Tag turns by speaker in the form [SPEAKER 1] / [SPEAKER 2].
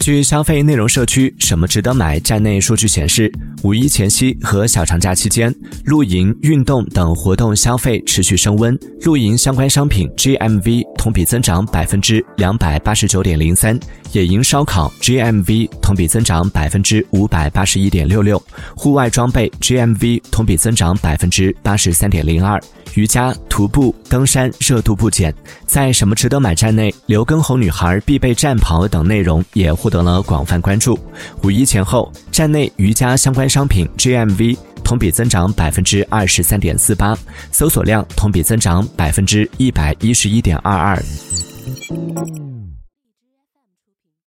[SPEAKER 1] 据消费内容社区“什么值得买”站内数据显示，五一前夕和小长假期间，露营、运动等活动消费持续升温，露营相关商品 GMV 同比增长百分之两百八十九点零三，野营烧烤 GMV 同比增长百分之五百八十一点六六，户外装备 GMV 同比增长百分之八十三点零二。瑜伽、徒步、登山热度不减，在什么值得买站内，刘畊宏女孩必备战袍等内容也获得了广泛关注。五一前后，站内瑜伽相关商品 GMV 同比增长百分之二十三点四八，搜索量同比增长百分之一百一十一点二二。